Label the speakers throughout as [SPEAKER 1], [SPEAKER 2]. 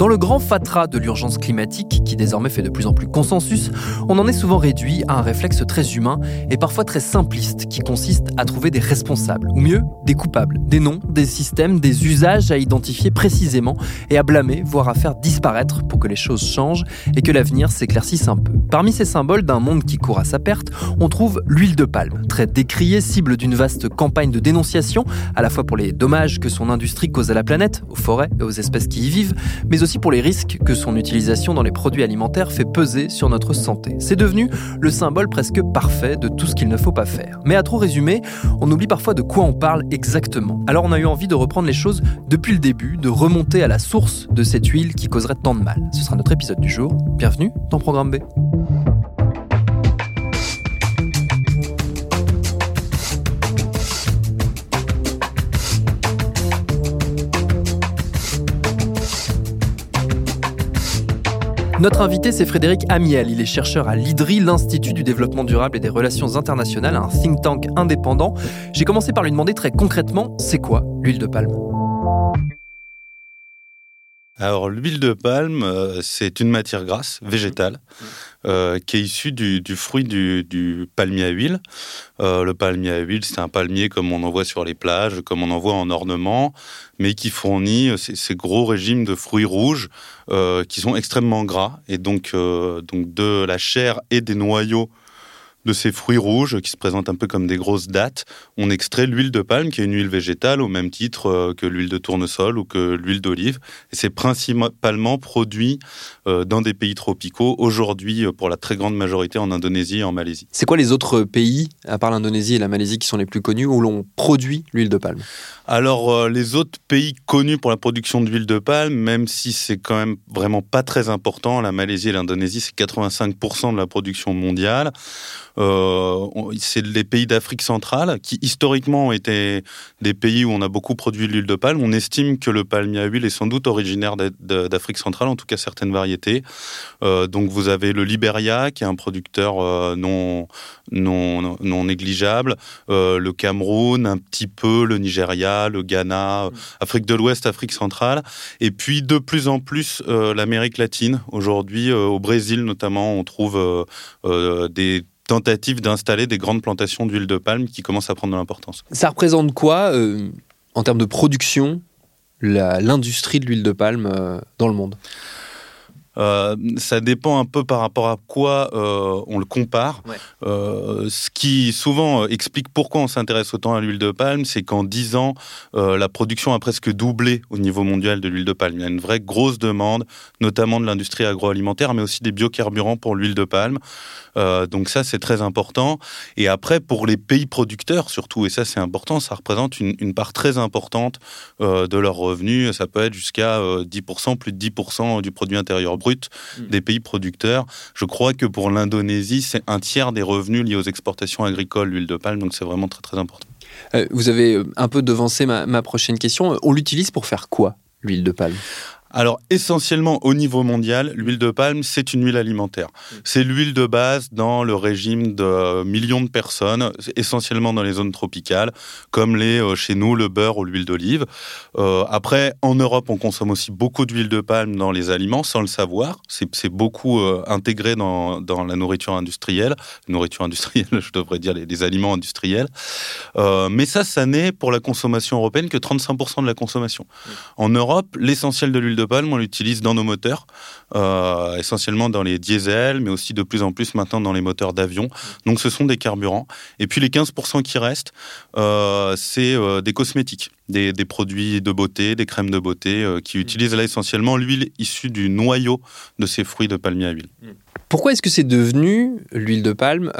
[SPEAKER 1] Dans le grand fatras de l'urgence climatique, qui désormais fait de plus en plus consensus, on en est souvent réduit à un réflexe très humain et parfois très simpliste qui consiste à trouver des responsables, ou mieux, des coupables, des noms, des systèmes, des usages à identifier précisément et à blâmer, voire à faire disparaître pour que les choses changent et que l'avenir s'éclaircisse un peu. Parmi ces symboles d'un monde qui court à sa perte, on trouve l'huile de palme, très décriée, cible d'une vaste campagne de dénonciation, à la fois pour les dommages que son industrie cause à la planète, aux forêts et aux espèces qui y vivent, mais aussi pour les risques que son utilisation dans les produits alimentaires fait peser sur notre santé. C'est devenu le symbole presque parfait de tout ce qu'il ne faut pas faire. Mais à trop résumer, on oublie parfois de quoi on parle exactement. Alors on a eu envie de reprendre les choses depuis le début, de remonter à la source de cette huile qui causerait tant de mal. Ce sera notre épisode du jour. Bienvenue dans Programme B. Notre invité, c'est Frédéric Amiel. Il est chercheur à l'IDRI, l'Institut du développement durable et des relations internationales, un think tank indépendant. J'ai commencé par lui demander très concrètement, c'est quoi l'huile de palme?
[SPEAKER 2] Alors l'huile de palme, euh, c'est une matière grasse végétale euh, qui est issue du, du fruit du, du, palmier à huile. Euh, le palmier à huile, c'est un palmier comme on en voit sur les plages, comme on en voit en ornement, mais qui fournit ces, ces gros régimes de fruits rouges euh, qui sont extrêmement gras. Et donc, donc de la chair et des noyaux de ces fruits rouges qui se présentent un peu comme des grosses dattes, on extrait l'huile de palme, qui est une huile végétale au même titre euh, que l'huile de tournesol ou que l'huile d'olive. Et c'est principalement produit euh, dans des pays tropicaux, aujourd'hui euh, pour la très grande majorité en Indonésie et en Malaisie.
[SPEAKER 1] C'est quoi les autres pays, à part l'Indonésie et la Malaisie, qui sont les plus connus, où l'on produit l'huile de palme?
[SPEAKER 2] Alors, les autres pays connus pour la production d'huile de palme, même si c'est quand même vraiment pas très important, la Malaisie et l'Indonésie, c'est 85% de la production mondiale. Euh, c'est les pays d'Afrique centrale qui historiquement ont été des pays où on a beaucoup produit l'huile de palme. On estime que le palmier à huile est sans doute originaire d'Afrique centrale, en tout cas certaines variétés. Euh, donc vous avez le Libéria qui est un producteur euh, non, non, non négligeable, le Cameroun un petit peu, le Nigeria, le Ghana. Afrique de l'Ouest, Afrique centrale, et puis de plus en plus l'Amérique latine. Aujourd'hui, au Brésil notamment, on trouve des tentative d'installer des grandes plantations d'huile de palme qui commencent à prendre de l'importance.
[SPEAKER 1] Ça représente quoi euh, en termes de production l'industrie de l'huile de palme euh, dans le monde?
[SPEAKER 2] Euh, ça dépend un peu par rapport à quoi euh, on le compare.
[SPEAKER 1] Ouais.
[SPEAKER 2] Euh, ce qui souvent explique pourquoi on s'intéresse autant à l'huile de palme, c'est qu'en 10 ans, la production a presque doublé au niveau mondial de l'huile de palme. Il y a une vraie grosse demande, notamment de l'industrie agroalimentaire, mais aussi des biocarburants pour l'huile de palme. Donc ça, c'est très important. Et après, pour les pays producteurs surtout, et ça c'est important, ça représente une, une part très importante de leurs revenus. Ça peut être jusqu'à 10%, plus de 10% du produit intérieur brut mmh. des pays producteurs. Je crois que pour l'Indonésie, c'est un tiers des revenus liés aux exportations agricoles, l'huile de palme, donc c'est vraiment très très important.
[SPEAKER 1] Euh, vous avez un peu devancé ma, ma prochaine question. On l'utilise pour faire quoi, l'huile de palme?
[SPEAKER 2] Alors essentiellement au niveau mondial, l'huile de palme, c'est une huile alimentaire. C'est l'huile de base dans le régime de millions de personnes, essentiellement dans les zones tropicales, comme les euh, chez nous le beurre ou l'huile d'olive. Euh, après, en Europe, on consomme aussi beaucoup d'huile de palme dans les aliments sans le savoir. C'est beaucoup euh, intégré dans, dans, la nourriture industrielle, nourriture industrielle, je devrais dire les, aliments industriels. mais ça, ça n'est pour la consommation européenne que 35% de la consommation. En Europe, l'essentiel de l'huile de palme, on l'utilise dans nos moteurs, euh, essentiellement dans les diesels, mais aussi de plus en plus maintenant dans les moteurs d'avion. Donc ce sont des carburants. Et puis les 15% qui restent, euh, c'est euh, des cosmétiques, des, produits de beauté, des crèmes de beauté, qui mmh. utilisent là essentiellement l'huile issue du noyau de ces fruits de palmier à huile. Mmh.
[SPEAKER 3] Pourquoi est-ce que c'est devenu, l'huile de palme,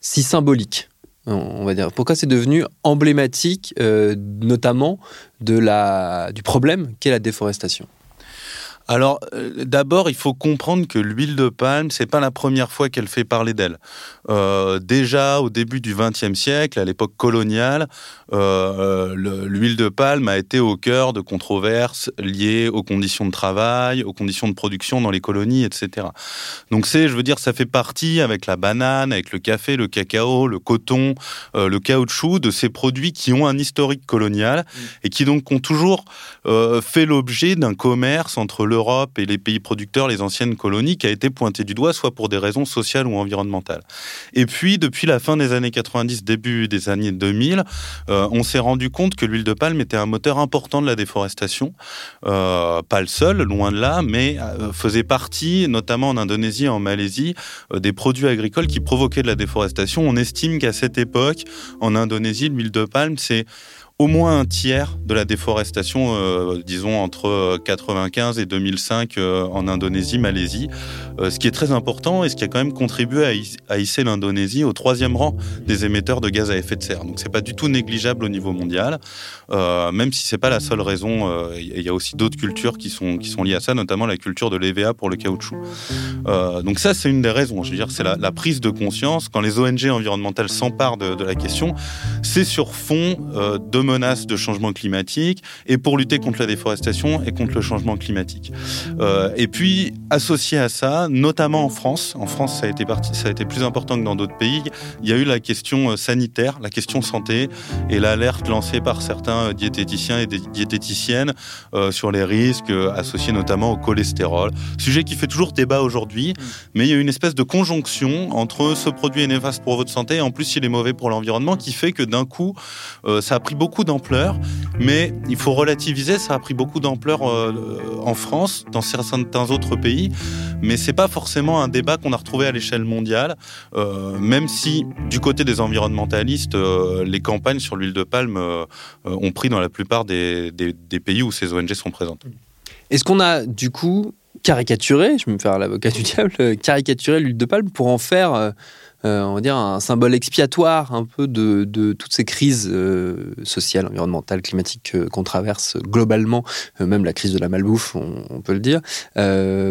[SPEAKER 3] si symbolique on va dire? Pourquoi c'est devenu emblématique, notamment de la, du problème qu'est la déforestation?
[SPEAKER 2] Alors, euh, d'abord, il faut comprendre que l'huile de palme, c'est pas la première fois qu'elle fait parler d'elle. Euh, déjà au début du XXe siècle, à l'époque coloniale, euh, l'huile de palme a été au cœur de controverses liées aux conditions de travail, aux conditions de production dans les colonies, etc. Donc c'est, je veux dire, ça fait partie avec la banane, avec le café, le cacao, le coton, le caoutchouc, de ces produits qui ont un historique colonial mmh. et qui donc ont toujours fait l'objet d'un commerce entre le l'Europe et les pays producteurs, les anciennes colonies, qui a été pointé du doigt, soit pour des raisons sociales ou environnementales. Et puis, depuis la fin des années 90, début des années 2000, euh, on s'est rendu compte que l'huile de palme était un moteur important de la déforestation. Euh, pas le seul, loin de là, mais euh, faisait partie, notamment en Indonésie et en Malaisie, des produits agricoles qui provoquaient de la déforestation. On estime qu'à cette époque, en Indonésie, l'huile de palme, c'est au moins un tiers de la déforestation, euh, disons entre 95 euh, et 2005 euh, en Indonésie, Malaisie, ce qui est très important et ce qui a quand même contribué à, hisser l'Indonésie au troisième rang des émetteurs de gaz à effet de serre. Donc c'est pas du tout négligeable au niveau mondial, même si c'est pas la seule raison. Il y a aussi d'autres cultures qui sont qui sont liées à ça, notamment la culture de l'EVA pour le caoutchouc. donc ça c'est une des raisons. Je veux dire c'est la, prise de conscience quand les ONG environnementales s'emparent de, de, la question, c'est sur fond de menaces de changement climatique et pour lutter contre la déforestation et contre le changement climatique. Euh, et puis, associé à ça, notamment en France, en France ça a été, parti, ça a été plus important que dans d'autres pays, il y a eu la question euh, sanitaire, la question santé et l'alerte lancée par certains diététiciens et diététiciennes euh, sur les risques associés notamment au cholestérol. Sujet qui fait toujours débat aujourd'hui, mais il y a une espèce de conjonction entre ce produit est néfaste pour votre santé et en plus il est mauvais pour l'environnement qui fait que d'un coup, ça a pris beaucoup d'ampleur, mais il faut relativiser. Ça a pris beaucoup d'ampleur euh, en France, dans certains autres pays, mais c'est pas forcément un débat qu'on a retrouvé à l'échelle mondiale. Euh, même si, du côté des environnementalistes, euh, les campagnes sur l'huile de palme ont pris dans la plupart des, pays où ces ONG sont présentes.
[SPEAKER 3] Est-ce qu'on a du coup caricaturé, je vais me faire l'avocat du diable, caricaturé l'huile de palme pour en faire euh, on va dire, un symbole expiatoire un peu de, toutes ces crises euh, sociales, environnementales, climatiques euh, qu'on traverse globalement, même la crise de la malbouffe, on, peut le dire,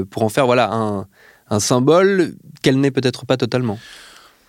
[SPEAKER 3] pour en faire voilà un, un symbole qu'elle n'est peut-être pas totalement.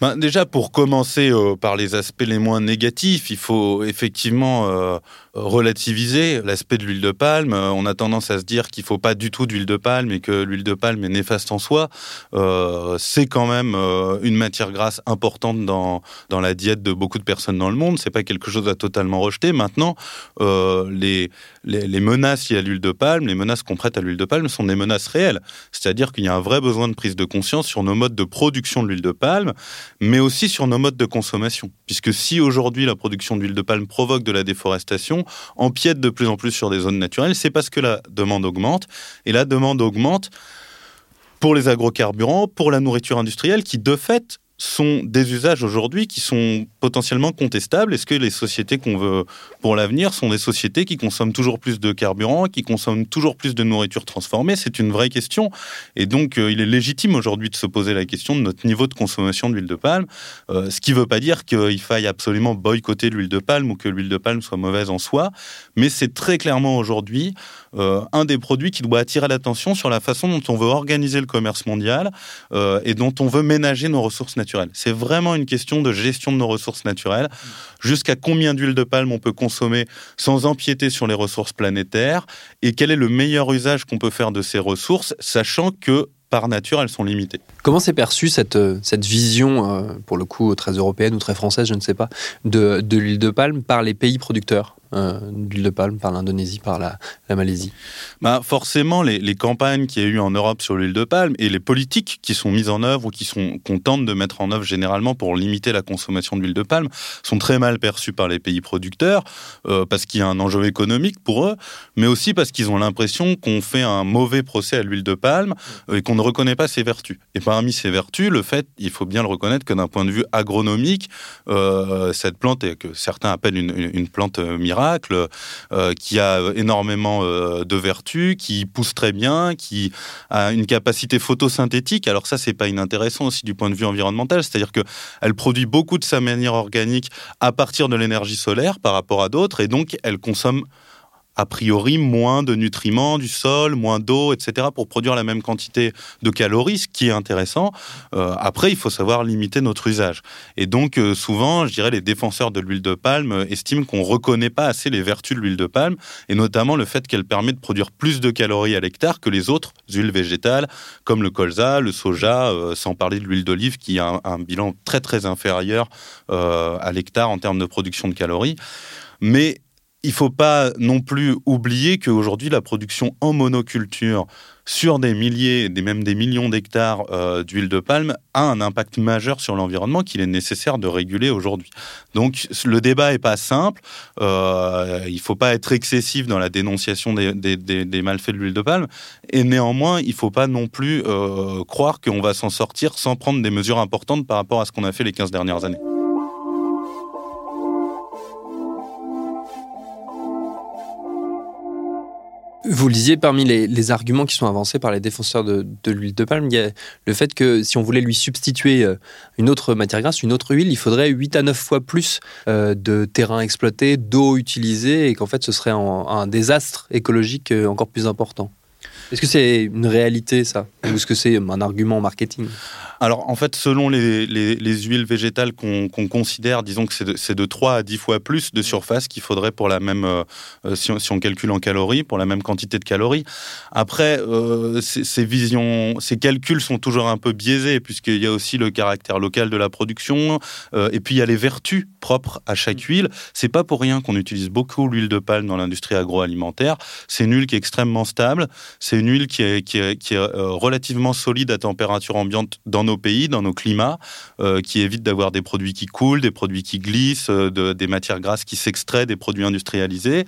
[SPEAKER 2] Ben, déjà, pour commencer par les aspects les moins négatifs, il faut effectivement relativiser l'aspect de l'huile de palme. Euh, on a tendance à se dire qu'il faut pas du tout d'huile de palme et que l'huile de palme est néfaste en soi. Euh, c'est quand même euh, une matière grasse importante dans, dans la diète de beaucoup de personnes dans le monde. C'est pas quelque chose à totalement rejeter. Maintenant, les, les, menaces liées à l'huile de palme, les menaces qu'on prête à l'huile de palme sont des menaces réelles. C'est-à-dire qu'il y a un vrai besoin de prise de conscience sur nos modes de production de l'huile de palme, mais aussi sur nos modes de consommation. Puisque si aujourd'hui la production d'huile de palme provoque de la déforestation, empiète de plus en plus sur des zones naturelles, c'est parce que la demande augmente. Et la demande augmente pour les agrocarburants, pour la nourriture industrielle, qui de fait sont des usages aujourd'hui qui sont potentiellement contestables. Est-ce que les sociétés qu'on veut pour l'avenir sont des sociétés qui consomment toujours plus de carburant, qui consomment toujours plus de nourriture transformée? C'est une vraie question. Et donc, euh, il est légitime aujourd'hui de se poser la question de notre niveau de consommation d'huile de palme, euh, ce qui ne veut pas dire qu'il faille absolument boycotter l'huile de palme ou que l'huile de palme soit mauvaise en soi, mais c'est très clairement aujourd'hui euh, un des produits qui doit attirer l'attention sur la façon dont on veut organiser le commerce mondial et dont on veut ménager nos ressources naturelles C'est vraiment une question de gestion de nos ressources naturelles. Jusqu'à combien d'huile de palme on peut consommer sans empiéter sur les ressources planétaires? Et quel est le meilleur usage qu'on peut faire de ces ressources, sachant que par nature, elles sont limitées?
[SPEAKER 3] Comment s'est perçue cette, euh, cette vision, euh, pour le coup très européenne ou très française, je ne sais pas, de, de l'huile de palme par les pays producteurs? Euh, d'huile de palme par l'Indonésie, par la, Malaisie
[SPEAKER 2] bah Forcément, les, campagnes qu'il y a eu en Europe sur l'huile de palme et les politiques qui sont mises en œuvre ou qui sont qu'on de mettre en œuvre généralement pour limiter la consommation d'huile de palme sont très mal perçues par les pays producteurs euh, parce qu'il y a un enjeu économique pour eux, mais aussi parce qu'ils ont l'impression qu'on fait un mauvais procès à l'huile de palme euh, et qu'on ne reconnaît pas ses vertus. Et parmi ces vertus, le fait, il faut bien le reconnaître, que d'un point de vue agronomique, cette plante, que certains appellent une, une plante miracle, euh, qui a énormément euh, de vertus, qui pousse très bien, qui a une capacité photosynthétique. Alors ça, c'est pas inintéressant aussi du point de vue environnemental, c'est-à-dire que elle produit beaucoup de sa manière organique à partir de l'énergie solaire par rapport à d'autres, et donc elle consomme a priori moins de nutriments du sol, moins d'eau, etc. pour produire la même quantité de calories, ce qui est intéressant. Euh, après, il faut savoir limiter notre usage. Et donc, euh, souvent, je dirais, les défenseurs de l'huile de palme estiment qu'on ne reconnaît pas assez les vertus de l'huile de palme, et notamment le fait qu'elle permet de produire plus de calories à l'hectare que les autres huiles végétales, comme le colza, le soja, euh, sans parler de l'huile d'olive, qui a un, un, bilan très très inférieur à l'hectare en termes de production de calories. Mais il ne faut pas non plus oublier qu'aujourd'hui, la production en monoculture sur des milliers, des, même des millions d'hectares euh, d'huile de palme a un impact majeur sur l'environnement qu'il est nécessaire de réguler aujourd'hui. Donc le débat n'est pas simple. Euh, il ne faut pas être excessif dans la dénonciation des, des, malfaits de l'huile de palme. Et néanmoins, il ne faut pas non plus euh, croire qu'on va s'en sortir sans prendre des mesures importantes par rapport à ce qu'on a fait les 15 dernières années.
[SPEAKER 3] Vous le disiez, parmi les, arguments qui sont avancés par les défenseurs de, l'huile de palme, il y a le fait que si on voulait lui substituer euh, une autre matière grasse, une autre huile, il faudrait 8 à 9 fois plus euh, de terrain exploité, d'eau utilisée, et qu'en fait ce serait un désastre écologique euh, encore plus important. Est-ce que c'est une réalité, ça? Ou est-ce que c'est un argument marketing?
[SPEAKER 2] Alors, en fait, selon les, huiles végétales qu'on considère, disons que c'est de, 3 à 10 fois plus de surface qu'il faudrait pour la même, euh, si, on, calcule en calories, pour la même quantité de calories. Après, euh, ces, visions, ces calculs sont toujours un peu biaisés, puisqu'il y a aussi le caractère local de la production, euh, et puis il y a les vertus propres à chaque huile. C'est pas pour rien qu'on utilise beaucoup l'huile de palme dans l'industrie agroalimentaire. C'est une huile qui est extrêmement stable. C'est une huile qui est, euh, relativement solide à température ambiante dans nos pays, dans nos climats, euh, qui évite d'avoir des produits qui coulent, des produits qui glissent, euh, de, des matières grasses qui s'extraient des produits industrialisés.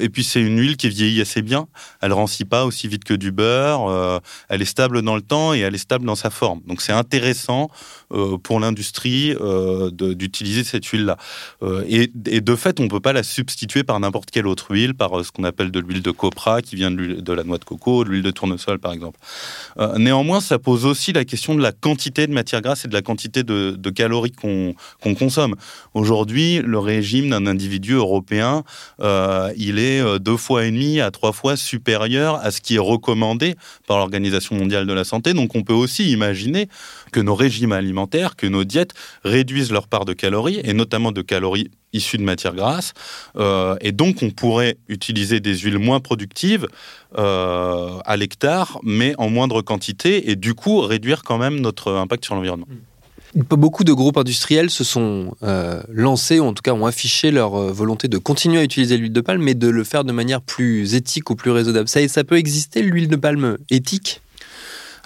[SPEAKER 2] et puis c'est une huile qui vieillit assez bien. Elle rancit pas aussi vite que du beurre. elle est stable dans le temps et elle est stable dans sa forme. Donc c'est intéressant pour l'industrie d'utiliser cette huile-là. Et, de fait, on peut pas la substituer par n'importe quelle autre huile, par ce qu'on appelle de l'huile de copra qui vient de la noix de coco de l'huile de tournesol par exemple. Euh, néanmoins, ça pose aussi la question de la quantité de matière grasse et de la quantité de, calories qu'on consomme. Aujourd'hui, le régime d'un individu européen, euh, il est euh, deux fois et demi à trois fois supérieur à ce qui est recommandé par l'Organisation mondiale de la santé. Donc on peut aussi imaginer que nos régimes alimentaires, que nos diètes réduisent leur part de calories, et notamment de calories issues de matières grasses. Euh, et donc, on pourrait utiliser des huiles moins productives euh, à l'hectare, mais en moindre quantité, et du coup, réduire quand même notre impact sur l'environnement.
[SPEAKER 3] Beaucoup de groupes industriels se sont euh, lancés, ou en tout cas ont affiché leur volonté de continuer à utiliser l'huile de palme, mais de le faire de manière plus éthique ou plus raisonnable. Ça peut exister, l'huile de palme éthique?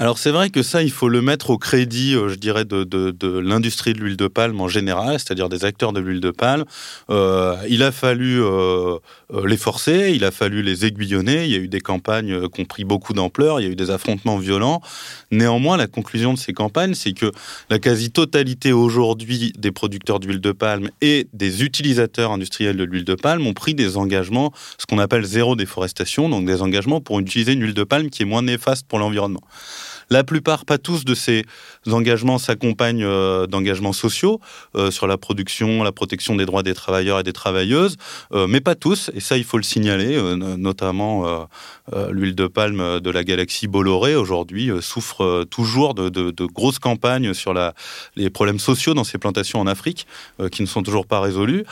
[SPEAKER 2] Alors c'est vrai que ça, il faut le mettre au crédit, euh, je dirais, de, l'industrie de l'huile de palme en général, c'est-à-dire des acteurs de l'huile de palme. Euh, il a fallu euh, les forcer, il a fallu les aiguillonner, il y a eu des campagnes qui ont pris beaucoup d'ampleur, il y a eu des affrontements violents. Néanmoins, la conclusion de ces campagnes, c'est que la quasi-totalité aujourd'hui des producteurs d'huile de palme et des utilisateurs industriels de l'huile de palme ont pris des engagements, ce qu'on appelle zéro déforestation, donc des engagements pour utiliser une huile de palme qui est moins néfaste pour l'environnement. La plupart, pas tous de ces engagements s'accompagnent euh, d'engagements sociaux euh, sur la production, la protection des droits des travailleurs et des travailleuses, euh, mais pas tous, et ça il faut le signaler, notamment l'huile de palme de la galaxie Bolloré aujourd'hui souffre toujours de, grosses campagnes sur les problèmes sociaux dans ces plantations en Afrique qui ne sont toujours pas résolus,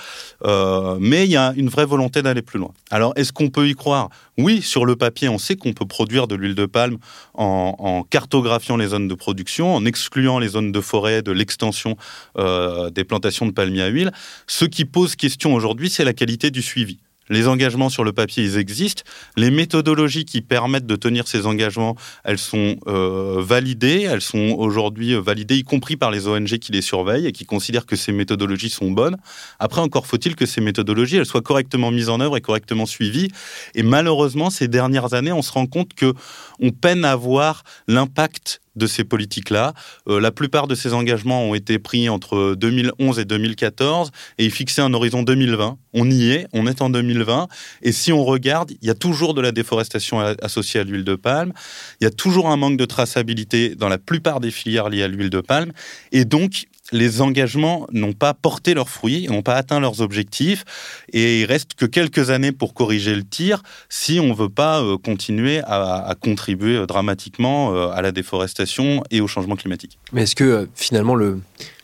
[SPEAKER 2] mais il y a une vraie volonté d'aller plus loin. Alors est-ce qu'on peut y croire? Oui, sur le papier, on sait qu'on peut produire de l'huile de palme en, en cartographiant les zones de production, en excluant les zones de forêt de l'extension euh, des plantations de palmiers à huile. Ce qui pose question aujourd'hui, c'est la qualité du suivi. Les engagements sur le papier, ils existent. Les méthodologies qui permettent de tenir ces engagements, elles sont euh, validées. Elles sont aujourd'hui validées, y compris par les ONG qui les surveillent et qui considèrent que ces méthodologies sont bonnes. Après, encore faut-il que ces méthodologies, elles soient correctement mises en œuvre et correctement suivies. Et malheureusement, ces dernières années, on se rend compte que on peine à voir l'impact de ces politiques-là. Euh, la plupart de ces engagements ont été pris entre 2011 et 2014 et ils fixaient un horizon 2020. On y est, on est en 2020. Et si on regarde, il y a toujours de la déforestation associée à l'huile de palme. Il y a toujours un manque de traçabilité dans la plupart des filières liées à l'huile de palme. Et donc, les engagements n'ont pas porté leurs fruits, n'ont pas atteint leurs objectifs, et il reste que quelques années pour corriger le tir si on ne veut pas euh, continuer à, contribuer euh, dramatiquement euh, à la déforestation et au changement climatique.
[SPEAKER 3] Mais est-ce que finalement le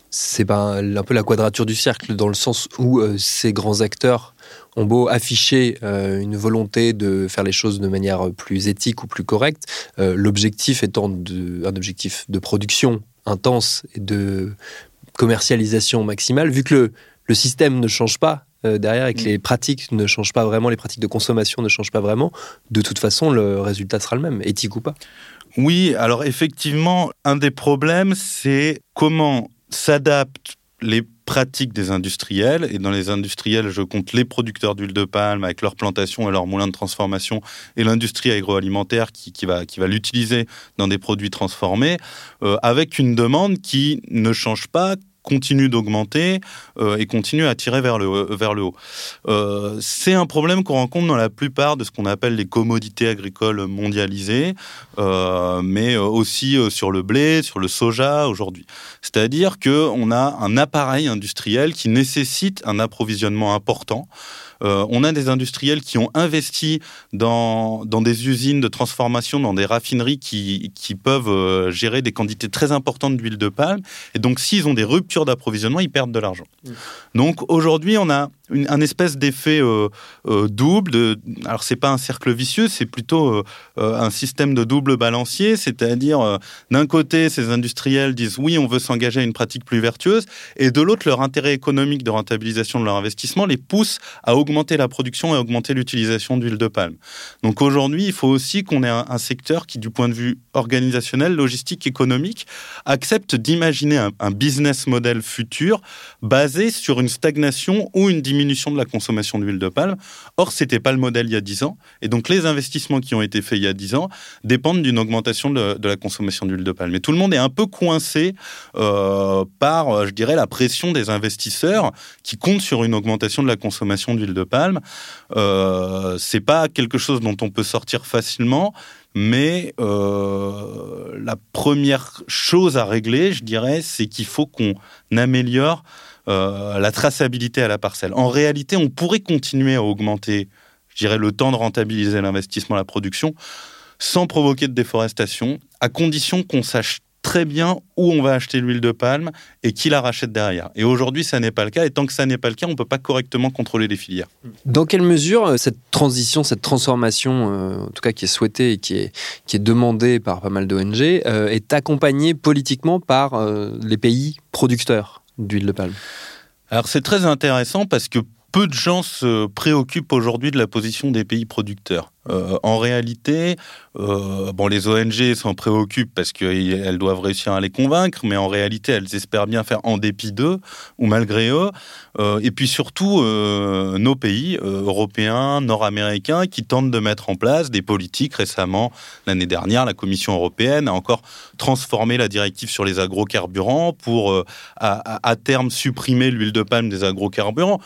[SPEAKER 3] c'est pas un peu la quadrature du cercle dans le sens où ces grands acteurs ont beau afficher une volonté de faire les choses de manière plus éthique ou plus correcte, l'objectif étant un objectif de production intense et de commercialisation maximale, vu que le, système ne change pas euh, derrière et que mm. les pratiques ne changent pas vraiment, les pratiques de consommation ne changent pas vraiment, de toute façon, le résultat sera le même, éthique ou pas.
[SPEAKER 2] Oui, alors effectivement, un des problèmes, c'est comment s'adaptent les pratiques des industriels. Et dans les industriels, je compte les producteurs d'huile de palme avec leurs plantations et leurs moulins de transformation et l'industrie agroalimentaire qui, va, qui va l'utiliser dans des produits transformés, euh, avec une demande qui ne change pas continue d'augmenter euh, et continue à tirer vers le, le haut. Euh, c'est un problème qu'on rencontre dans la plupart de ce qu'on appelle les commodités agricoles mondialisées, euh, mais aussi sur le blé, sur le soja aujourd'hui. C'est-à-dire qu'on a un appareil industriel qui nécessite un approvisionnement important. Euh, on a des industriels qui ont investi dans, dans des usines de transformation, dans des raffineries qui, qui peuvent euh, gérer des quantités très importantes d'huile de palme. Et donc, s'ils ont des ruptures d'approvisionnement, ils perdent de l'argent. Mmh. Donc, aujourd'hui, on a un espèce d'effet euh, euh, double. De, alors c'est pas un cercle vicieux, c'est plutôt euh, un système de double balancier, c'est-à-dire d'un côté ces industriels disent oui on veut s'engager à une pratique plus vertueuse, et de l'autre leur intérêt économique de rentabilisation de leur investissement les pousse à augmenter la production et augmenter l'utilisation d'huile de palme. Donc aujourd'hui il faut aussi qu'on ait un, secteur qui du point de vue organisationnel, logistique, économique, accepte d'imaginer un, un business model futur basé sur une stagnation ou une diminution diminution de la consommation d'huile de palme. Or, ce n'était pas le modèle il y a 10 ans. Et donc, les investissements qui ont été faits il y a 10 ans dépendent d'une augmentation de, la consommation d'huile de palme. Mais tout le monde est un peu coincé euh, par, euh, je dirais, la pression des investisseurs qui comptent sur une augmentation de la consommation d'huile de palme. Euh, c'est pas quelque chose dont on peut sortir facilement. Mais la première chose à régler, je dirais, c'est qu'il faut qu'on améliore euh, la traçabilité à la parcelle. En réalité, on pourrait continuer à augmenter, je dirais, le temps de rentabiliser l'investissement, la production, sans provoquer de déforestation, à condition qu'on sache très bien où on va acheter l'huile de palme et qui la rachète derrière. Et aujourd'hui, ça n'est pas le cas. Et tant que ça n'est pas le cas, on ne peut pas correctement contrôler les filières.
[SPEAKER 3] Dans quelle mesure euh, cette transition, cette transformation, euh, en tout cas qui est souhaitée et qui est, qui est demandée par pas mal d'ONG, est accompagnée politiquement par les pays producteurs? D'huile de palme.
[SPEAKER 2] Alors c'est très intéressant parce que peu de gens se préoccupent aujourd'hui de la position des pays producteurs. Euh, en réalité, euh, bon, les ONG s'en préoccupent parce qu'elles doivent réussir à les convaincre, mais en réalité, elles espèrent bien faire en dépit d'eux ou malgré eux. Euh, et puis surtout, nos pays européens, nord-américains, qui tentent de mettre en place des politiques. Récemment, l'année dernière, la Commission européenne a encore transformé la directive sur les agrocarburants pour, à, à terme, supprimer l'huile de palme des agrocarburants.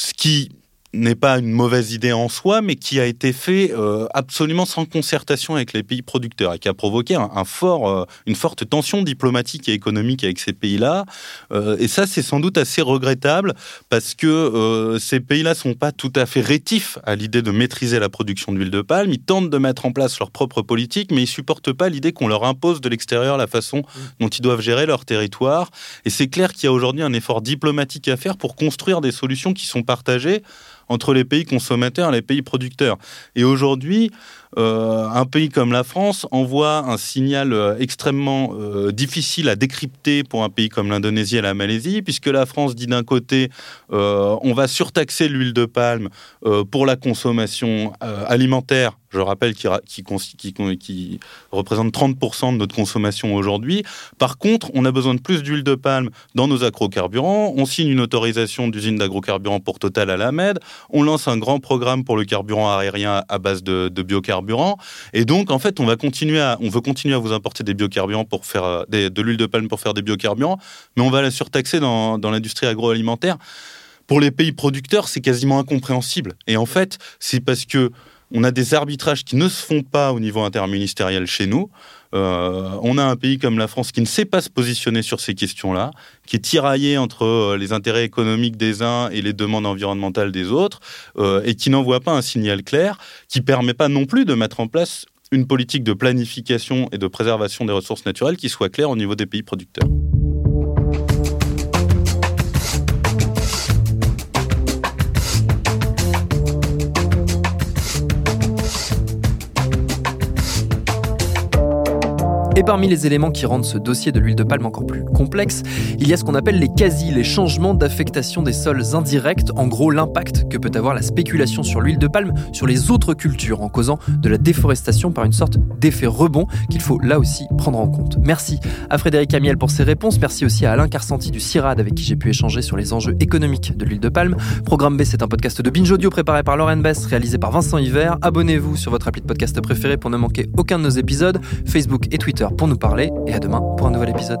[SPEAKER 2] Ce qui n'est pas une mauvaise idée en soi, mais qui a été fait euh, absolument sans concertation avec les pays producteurs et qui a provoqué un, fort, euh, une forte tension diplomatique et économique avec ces pays-là. Euh, et ça, c'est sans doute assez regrettable parce que ces pays-là sont pas tout à fait rétifs à l'idée de maîtriser la production d'huile de palme. Ils tentent de mettre en place leur propre politique, mais ils supportent pas l'idée qu'on leur impose de l'extérieur la façon dont ils doivent gérer leur territoire. Et c'est clair qu'il y a aujourd'hui un effort diplomatique à faire pour construire des solutions qui sont partagées entre les pays consommateurs et les pays producteurs. Et aujourd'hui, euh, un pays comme la France envoie un signal euh, extrêmement euh, difficile à décrypter pour un pays comme l'Indonésie et la Malaisie, puisque la France dit d'un côté, on va surtaxer l'huile de palme pour la consommation alimentaire je rappelle, qui, représente 30% de notre consommation aujourd'hui. Par contre, on a besoin de plus d'huile de palme dans nos agrocarburants. On signe une autorisation d'usine d'agrocarburants pour Total à la Med. On lance un grand programme pour le carburant aérien à base de, biocarburants. Et donc, en fait, on, va continuer à, on veut continuer à vous importer des biocarburants pour faire euh, de l'huile de palme pour faire des biocarburants, mais on va la surtaxer dans, dans l'industrie agroalimentaire. Pour les pays producteurs, c'est quasiment incompréhensible. Et en fait, c'est parce que on a des arbitrages qui ne se font pas au niveau interministériel chez nous. Euh, on a un pays comme la France qui ne sait pas se positionner sur ces questions-là, qui est tiraillé entre euh, les intérêts économiques des uns et les demandes environnementales des autres, euh, et qui n'envoie pas un signal clair, qui permet pas non plus de mettre en place une politique de planification et de préservation des ressources naturelles qui soit claire au niveau des pays producteurs.
[SPEAKER 1] Et parmi les éléments qui rendent ce dossier de l'huile de palme encore plus complexe, il y a ce qu'on appelle les quasi, les changements d'affectation des sols indirects, en gros l'impact que peut avoir la spéculation sur l'huile de palme sur les autres cultures en causant de la déforestation par une sorte d'effet rebond qu'il faut là aussi prendre en compte. Merci à Frédéric Amiel pour ses réponses, merci aussi à Alain Carsanti du CIRAD avec qui j'ai pu échanger sur les enjeux économiques de l'huile de palme. Programme B, c'est un podcast de Binge Audio préparé par Lauren Bess, réalisé par Vincent Hiver. Abonnez-vous sur votre appli de podcast préféré pour ne manquer aucun de nos épisodes, Facebook et Twitter pour nous parler et à demain pour un nouvel épisode.